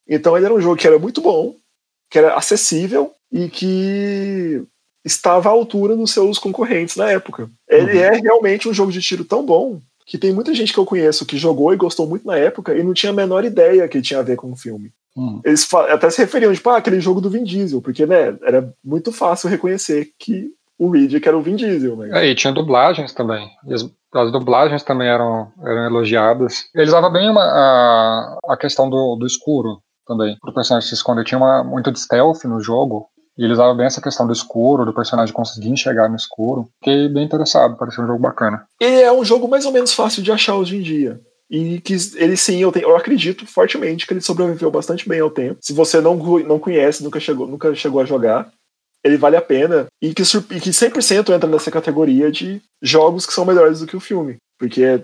Então ele era um jogo que era muito bom, que era acessível e que estava à altura dos seus concorrentes na época. Ele uhum. é realmente um jogo de tiro tão bom que tem muita gente que eu conheço que jogou e gostou muito na época e não tinha a menor ideia que tinha a ver com o filme. Uhum. Eles até se referiam, tipo, ah, aquele jogo do Vin Diesel, porque né, era muito fácil reconhecer que o Reed, que era o Vin Diesel. Né? É, e tinha dublagens também. As, as dublagens também eram, eram elogiadas. Ele usava bem uma, a, a questão do, do escuro também, para o personagem se esconder. Tinha uma, muito de stealth no jogo, e ele usava bem essa questão do escuro, do personagem conseguir enxergar no escuro. Fiquei bem interessado, pareceu um jogo bacana. Ele é um jogo mais ou menos fácil de achar hoje em dia. E que ele sim, eu, tenho, eu acredito fortemente que ele sobreviveu bastante bem ao tempo. Se você não, não conhece, nunca chegou, nunca chegou a jogar, ele vale a pena e que, e que 100% entra nessa categoria de jogos que são melhores do que o filme. Porque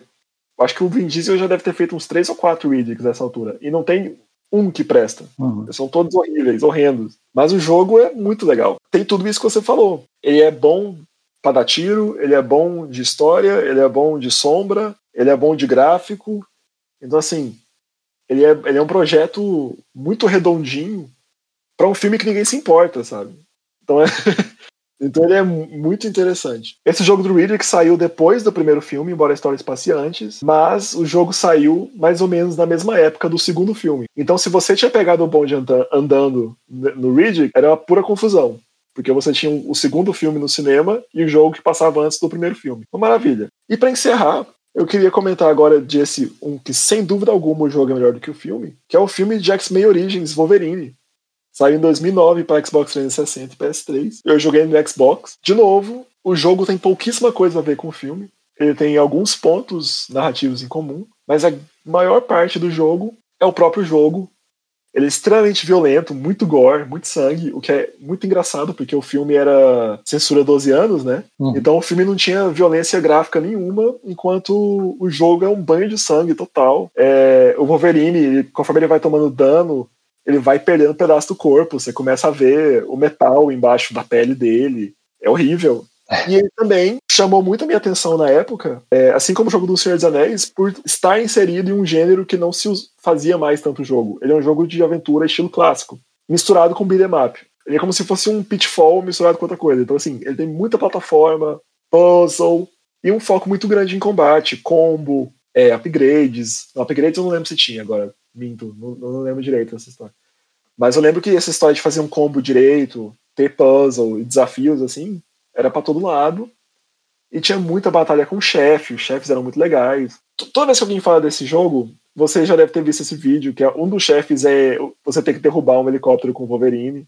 acho que o Vin Diesel já deve ter feito uns 3 ou 4 Riddicks nessa altura. E não tem um que presta. Uhum. São todos horríveis, horrendos. Mas o jogo é muito legal. Tem tudo isso que você falou. Ele é bom para dar tiro, ele é bom de história, ele é bom de sombra, ele é bom de gráfico. Então, assim, ele é, ele é um projeto muito redondinho para um filme que ninguém se importa, sabe? Então, é... então ele é muito interessante. Esse jogo do Riddick saiu depois do primeiro filme, embora a história se passe antes, mas o jogo saiu mais ou menos na mesma época do segundo filme. Então, se você tinha pegado o bonde andando no Riddick, era uma pura confusão. Porque você tinha o segundo filme no cinema e o jogo que passava antes do primeiro filme. Uma maravilha. E para encerrar, eu queria comentar agora desse um que sem dúvida alguma o jogo é melhor do que o filme, que é o filme de X-Men Origins Wolverine, Saiu em 2009 para Xbox 360 e PS3. Eu joguei no Xbox. De novo, o jogo tem pouquíssima coisa a ver com o filme. Ele tem alguns pontos narrativos em comum, mas a maior parte do jogo é o próprio jogo. Ele é extremamente violento, muito gore, muito sangue, o que é muito engraçado, porque o filme era censura 12 anos, né? Uhum. Então o filme não tinha violência gráfica nenhuma, enquanto o jogo é um banho de sangue total. É, o Wolverine, conforme ele vai tomando dano, ele vai perdendo um pedaço do corpo, você começa a ver o metal embaixo da pele dele. É horrível. E ele também chamou muito a minha atenção na época, é, assim como o jogo do Senhor dos Anéis, por estar inserido em um gênero que não se fazia mais tanto jogo. Ele é um jogo de aventura estilo clássico, misturado com beat'em up. Ele é como se fosse um pitfall misturado com outra coisa. Então, assim, ele tem muita plataforma, puzzle, e um foco muito grande em combate, combo, é, upgrades. Não, upgrades eu não lembro se tinha agora. Minto, não, não lembro direito dessa história. Mas eu lembro que essa história de fazer um combo direito, ter puzzle e desafios, assim, era para todo lado. E tinha muita batalha com o chefe, os chefes eram muito legais. Toda vez que alguém fala desse jogo, você já deve ter visto esse vídeo, que é um dos chefes é você ter que derrubar um helicóptero com o Wolverine.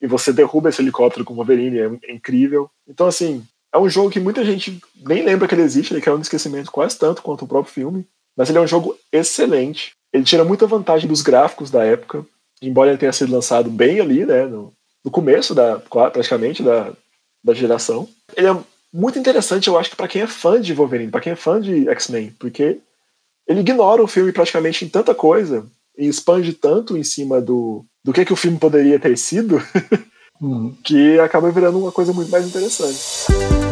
e você derruba esse helicóptero com o Wolverine, é, é incrível. Então, assim, é um jogo que muita gente nem lembra que ele existe, ele caiu no esquecimento quase tanto quanto o próprio filme, mas ele é um jogo excelente. Ele tira muita vantagem dos gráficos da época, embora ele tenha sido lançado bem ali, né, no, no começo da praticamente da, da geração. Ele é muito interessante, eu acho que para quem é fã de Wolverine, para quem é fã de X-Men, porque ele ignora o filme praticamente em tanta coisa e expande tanto em cima do, do que, que o filme poderia ter sido, uhum. que acaba virando uma coisa muito mais interessante.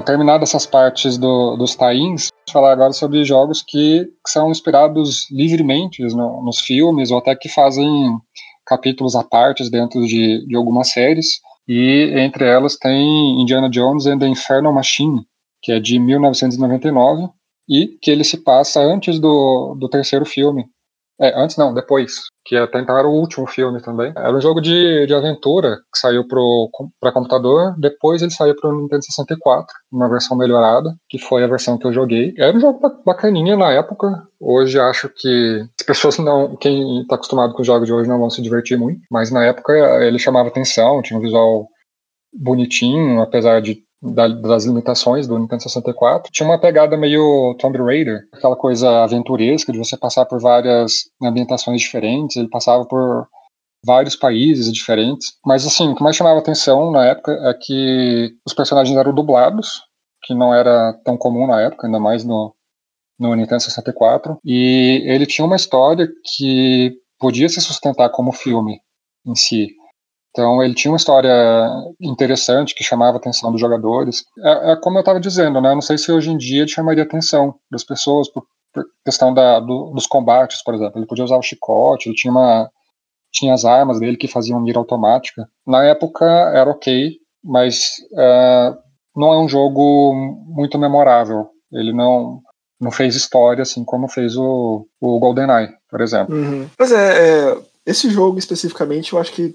Bom, terminadas essas partes do, dos tains, falar agora sobre jogos que, que são inspirados livremente no, nos filmes ou até que fazem capítulos à parte dentro de, de algumas séries. E entre elas tem Indiana Jones and the Infernal Machine, que é de 1999 e que ele se passa antes do, do terceiro filme, é, antes não, depois. Que até então era o último filme também. Era um jogo de, de aventura que saiu para computador. Depois ele saiu para o Nintendo 64, uma versão melhorada, que foi a versão que eu joguei. Era um jogo bacaninha na época. Hoje acho que as pessoas não. Quem está acostumado com os jogos de hoje não vão se divertir muito. Mas na época ele chamava atenção, tinha um visual bonitinho, apesar de das limitações do Nintendo 64. Tinha uma pegada meio Tomb Raider, aquela coisa aventuresca de você passar por várias ambientações diferentes. Ele passava por vários países diferentes. Mas assim, o que mais chamava atenção na época é que os personagens eram dublados, que não era tão comum na época, ainda mais no, no Nintendo 64. E ele tinha uma história que podia se sustentar como filme em si. Então ele tinha uma história interessante que chamava a atenção dos jogadores. É, é como eu estava dizendo, né? Não sei se hoje em dia ele chamaria a atenção das pessoas por, por questão da, do, dos combates, por exemplo. Ele podia usar o chicote, ele tinha uma tinha as armas dele que faziam mira automática. Na época era ok, mas é, não é um jogo muito memorável. Ele não não fez história assim como fez o, o GoldenEye, por exemplo. Uhum. Pois é, é, esse jogo especificamente eu acho que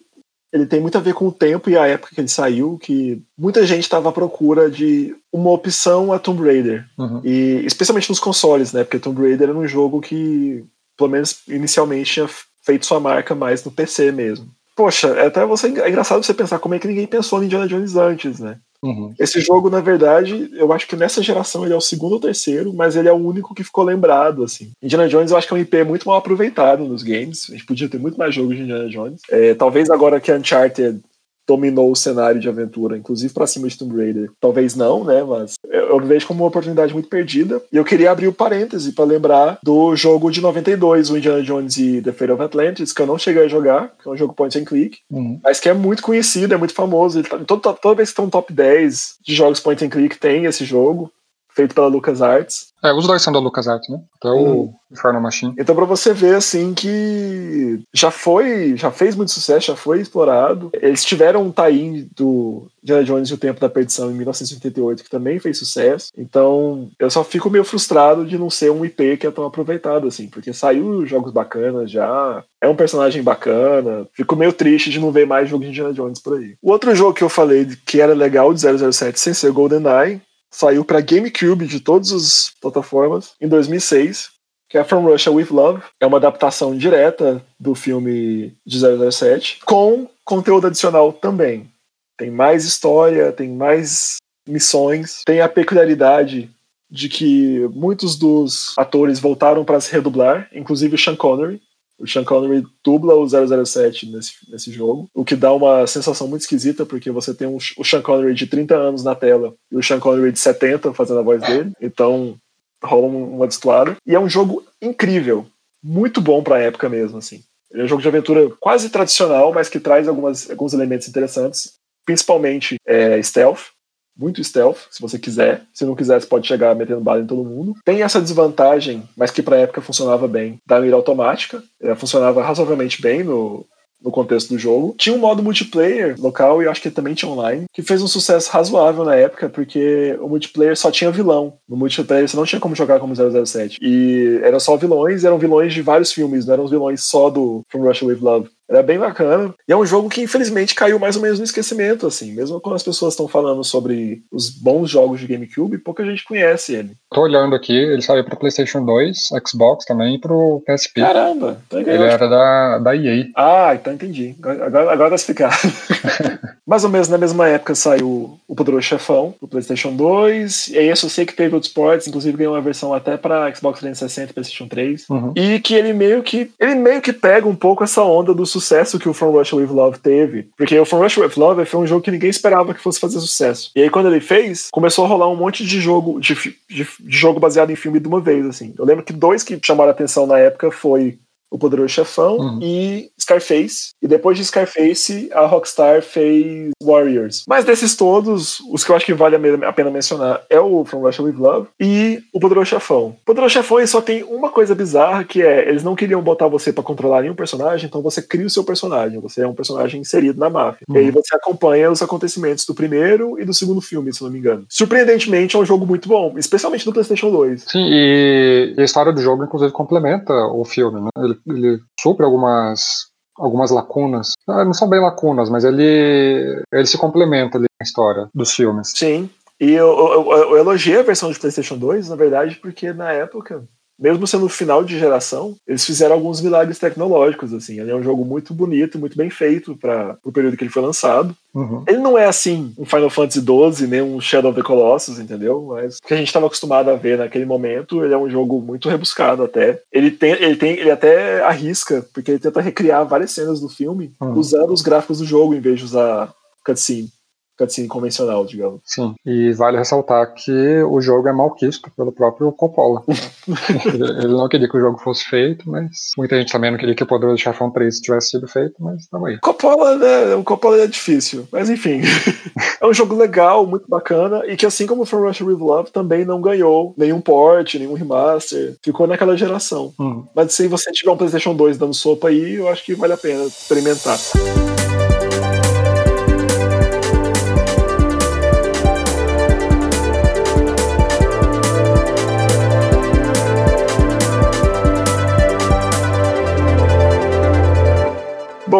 ele tem muito a ver com o tempo e a época que ele saiu, que muita gente estava à procura de uma opção a Tomb Raider. Uhum. E especialmente nos consoles, né? Porque Tomb Raider era um jogo que, pelo menos inicialmente, tinha feito sua marca mais no PC mesmo. Poxa, é até você, é engraçado você pensar como é que ninguém pensou em Indiana Jones antes, né? Uhum. Esse jogo, na verdade, eu acho que nessa geração ele é o segundo ou terceiro, mas ele é o único que ficou lembrado, assim. Indiana Jones eu acho que é um IP muito mal aproveitado nos games. A gente podia ter muito mais jogos de Indiana Jones. É, talvez agora que Uncharted dominou o cenário de aventura, inclusive para cima de Tomb Raider. Talvez não, né? Mas eu vejo como uma oportunidade muito perdida. E eu queria abrir o parêntese para lembrar do jogo de 92, o Indiana Jones e The Fate of Atlantis, que eu não cheguei a jogar, que é um jogo point and click, uhum. mas que é muito conhecido, é muito famoso. Ele tá, toda, toda vez que tem um top 10 de jogos point and click, tem esse jogo feito pela LucasArts. É, os dois são da LucasArts, né? Até hum. o Inferno Machine. Então, para você ver, assim, que já foi, já fez muito sucesso, já foi explorado. Eles tiveram um tie do Indiana Jones e o Tempo da Perdição em 1988, que também fez sucesso. Então, eu só fico meio frustrado de não ser um IP que é tão aproveitado, assim, porque saiu jogos bacanas já, é um personagem bacana. Fico meio triste de não ver mais jogo de Indiana Jones por aí. O outro jogo que eu falei que era legal de 007 sem ser GoldenEye saiu para GameCube de todas as plataformas em 2006, que é From Russia with Love. É uma adaptação direta do filme de 007, com conteúdo adicional também. Tem mais história, tem mais missões, tem a peculiaridade de que muitos dos atores voltaram para se redublar, inclusive o Sean Connery. O Sean Connery dubla o 007 nesse, nesse jogo, o que dá uma sensação muito esquisita, porque você tem um, o Sean Connery de 30 anos na tela e o Sean Connery de 70 fazendo a voz dele, então rola uma destoada. E é um jogo incrível, muito bom pra época mesmo, assim. Ele é um jogo de aventura quase tradicional, mas que traz algumas, alguns elementos interessantes, principalmente é, stealth, muito stealth, se você quiser. Se não quiser, você pode chegar metendo bala em todo mundo. Tem essa desvantagem, mas que pra época funcionava bem, da mira automática. Ela funcionava razoavelmente bem no, no contexto do jogo. Tinha um modo multiplayer local e acho que também tinha online, que fez um sucesso razoável na época, porque o multiplayer só tinha vilão. No multiplayer você não tinha como jogar como 007. E eram só vilões, eram vilões de vários filmes, não eram os vilões só do From Russia With Love. Era bem bacana. E é um jogo que, infelizmente, caiu mais ou menos no esquecimento, assim. Mesmo quando as pessoas estão falando sobre os bons jogos de GameCube, pouca gente conhece ele. Tô olhando aqui, ele saiu pro PlayStation 2, Xbox também e pro PSP. Caramba! Então ele era da, da EA. Ah, então entendi. Agora, agora tá explicado. mais ou menos na mesma época saiu o Poderoso Chefão pro PlayStation 2. E aí eu sei que teve outros ports, inclusive ganhou uma versão até para Xbox 360 e PlayStation 3. Uhum. E que ele meio que ele meio que pega um pouco essa onda do sucesso que o From Russia with Love teve. Porque o From Russia with Love foi um jogo que ninguém esperava que fosse fazer sucesso. E aí, quando ele fez, começou a rolar um monte de jogo, de, de, de jogo baseado em filme de uma vez, assim. Eu lembro que dois que chamaram atenção na época foi o Poderoso Chefão uhum. e Scarface. E depois de Scarface, a Rockstar fez Warriors. Mas desses todos, os que eu acho que vale a pena mencionar é o From Russia With Love e o Poderoso Chefão. O Poderoso Chefão ele só tem uma coisa bizarra que é, eles não queriam botar você para controlar nenhum personagem, então você cria o seu personagem. Você é um personagem inserido na máfia. Uhum. E aí você acompanha os acontecimentos do primeiro e do segundo filme, se não me engano. Surpreendentemente, é um jogo muito bom, especialmente do PlayStation 2. Sim, e a história do jogo, inclusive, complementa o filme, né? Ele ele supre algumas algumas lacunas. Ah, não são bem lacunas, mas ele ele se complementa ali na história dos filmes. Sim. E eu, eu, eu elogiei a versão de PlayStation 2, na verdade, porque na época mesmo sendo final de geração, eles fizeram alguns milagres tecnológicos, assim. Ele é um jogo muito bonito, muito bem feito para o período que ele foi lançado. Uhum. Ele não é, assim, um Final Fantasy XII, nem um Shadow of the Colossus, entendeu? Mas o que a gente estava acostumado a ver naquele momento, ele é um jogo muito rebuscado até. Ele tem, ele tem, ele até arrisca, porque ele tenta recriar várias cenas do filme uhum. usando os gráficos do jogo em vez de usar cutscene cutscene convencional, digamos. Sim, e vale ressaltar que o jogo é malquisto pelo próprio Coppola. ele não queria que o jogo fosse feito, mas muita gente também não queria que o Poderoso Chefão 3 tivesse sido feito, mas estamos aí. Coppola, né? O Coppola é difícil, mas enfim. é um jogo legal, muito bacana, e que assim como o From Russia With Love também não ganhou nenhum port, nenhum remaster, ficou naquela geração. Hum. Mas se você tiver um PlayStation 2 dando sopa aí, eu acho que vale a pena experimentar.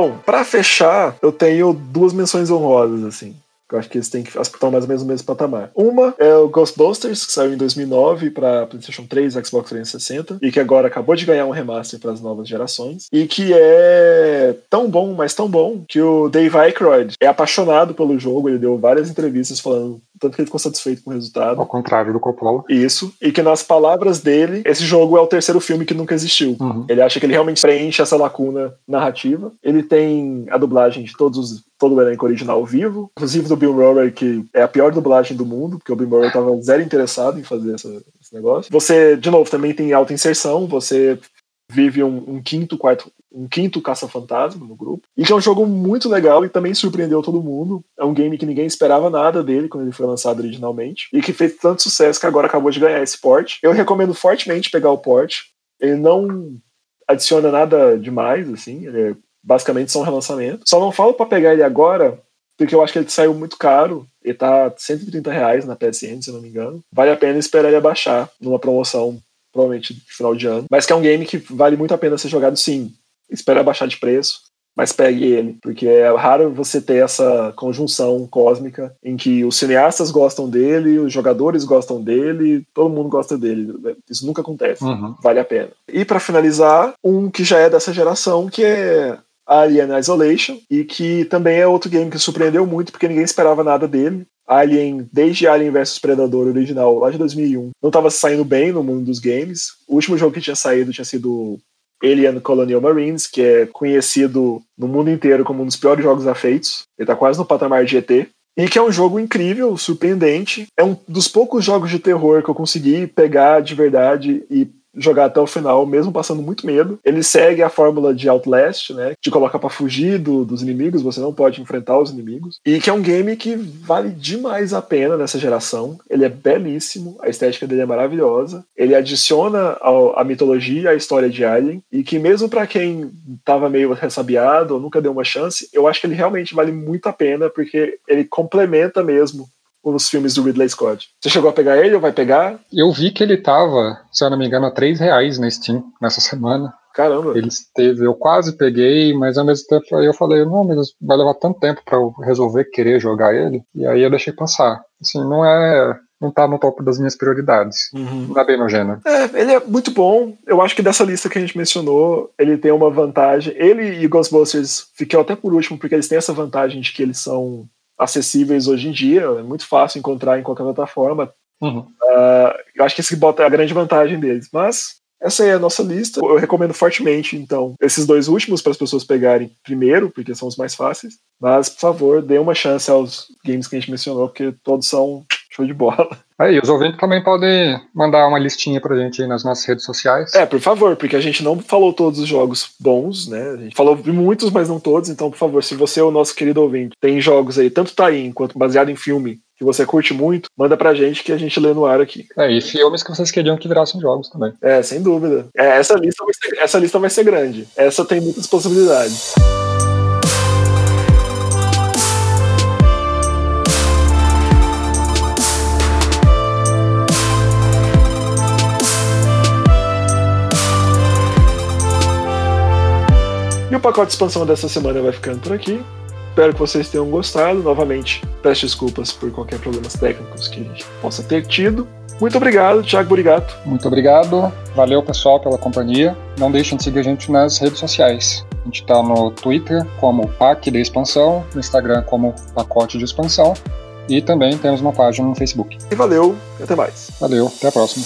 Bom, para fechar, eu tenho duas menções honrosas, assim. Eu acho que eles têm que estão mais ou menos no mesmo patamar. Uma é o Ghostbusters, que saiu em 2009 para PlayStation 3 e Xbox 360, e que agora acabou de ganhar um remaster para as novas gerações, e que é tão bom, mas tão bom, que o Dave Aykroyd é apaixonado pelo jogo, ele deu várias entrevistas falando tanto que ele ficou satisfeito com o resultado. Ao contrário do Coppola. Isso. E que nas palavras dele, esse jogo é o terceiro filme que nunca existiu. Uhum. Ele acha que ele realmente preenche essa lacuna narrativa. Ele tem a dublagem de todos os, todo o elenco original vivo, inclusive do Bill Murray, que é a pior dublagem do mundo, porque o Bill Murray estava zero interessado em fazer essa, esse negócio. Você, de novo, também tem alta inserção, você vive um, um quinto, quarto, um quinto caça-fantasma no grupo. E que é um jogo muito legal e também surpreendeu todo mundo. É um game que ninguém esperava nada dele quando ele foi lançado originalmente. E que fez tanto sucesso que agora acabou de ganhar esse port. Eu recomendo fortemente pegar o port. Ele não adiciona nada demais, assim. Ele é basicamente só um relançamento. Só não falo para pegar ele agora, porque eu acho que ele saiu muito caro. Ele tá 130 reais na PSN, se eu não me engano. Vale a pena esperar ele abaixar numa promoção, provavelmente final de ano. Mas que é um game que vale muito a pena ser jogado sim espera baixar de preço, mas pegue ele, porque é raro você ter essa conjunção cósmica em que os cineastas gostam dele, os jogadores gostam dele, todo mundo gosta dele. Isso nunca acontece. Uhum. Vale a pena. E para finalizar, um que já é dessa geração, que é Alien Isolation, e que também é outro game que surpreendeu muito, porque ninguém esperava nada dele. Alien, desde Alien vs Predador original, lá de 2001, não estava saindo bem no mundo dos games. O último jogo que tinha saído tinha sido Alien Colonial Marines, que é conhecido no mundo inteiro como um dos piores jogos já feitos. Ele tá quase no patamar de ET. E que é um jogo incrível, surpreendente. É um dos poucos jogos de terror que eu consegui pegar de verdade e jogar até o final, mesmo passando muito medo. Ele segue a fórmula de Outlast, né? Te coloca para fugir do, dos inimigos, você não pode enfrentar os inimigos. E que é um game que vale demais a pena nessa geração. Ele é belíssimo, a estética dele é maravilhosa. Ele adiciona a, a mitologia, a história de Alien. E que mesmo para quem tava meio ressabiado ou nunca deu uma chance, eu acho que ele realmente vale muito a pena, porque ele complementa mesmo os filmes do Ridley Scott. Você chegou a pegar ele ou vai pegar? Eu vi que ele tava, se eu não me engano, a 3 reais na Steam nessa semana. Caramba. Ele esteve, eu quase peguei, mas ao mesmo tempo aí eu falei, não, mas vai levar tanto tempo para eu resolver querer jogar ele, e aí eu deixei passar. Assim, não é não tá no topo das minhas prioridades. Uhum. Não é bem meu gênero. É, ele é muito bom. Eu acho que dessa lista que a gente mencionou, ele tem uma vantagem. Ele e Ghostbusters ficou até por último, porque eles têm essa vantagem de que eles são acessíveis hoje em dia. É muito fácil encontrar em qualquer plataforma. Uhum. Uh, eu acho que esse bota a grande vantagem deles. Mas essa é a nossa lista. Eu recomendo fortemente, então, esses dois últimos para as pessoas pegarem primeiro, porque são os mais fáceis. Mas, por favor, dê uma chance aos games que a gente mencionou, porque todos são show de bola. Aí, os ouvintes também podem mandar uma listinha pra gente aí nas nossas redes sociais. É, por favor, porque a gente não falou todos os jogos bons, né? A gente falou de muitos, mas não todos. Então, por favor, se você é o nosso querido ouvinte, tem jogos aí, tanto tá aí quanto baseado em filme, que você curte muito, manda pra gente que a gente lê no ar aqui. É, e filmes que vocês queriam que virassem jogos também. É, sem dúvida. É, essa, lista vai ser, essa lista vai ser grande. Essa tem muitas possibilidades. E o pacote de expansão dessa semana vai ficando por aqui. Espero que vocês tenham gostado. Novamente, peço desculpas por qualquer problemas técnicos que a gente possa ter tido. Muito obrigado, Thiago Burigato. Muito obrigado. Valeu, pessoal, pela companhia. Não deixem de seguir a gente nas redes sociais. A gente está no Twitter como PAC de Expansão, no Instagram como Pacote de Expansão e também temos uma página no Facebook. E valeu, até mais. Valeu, até a próxima.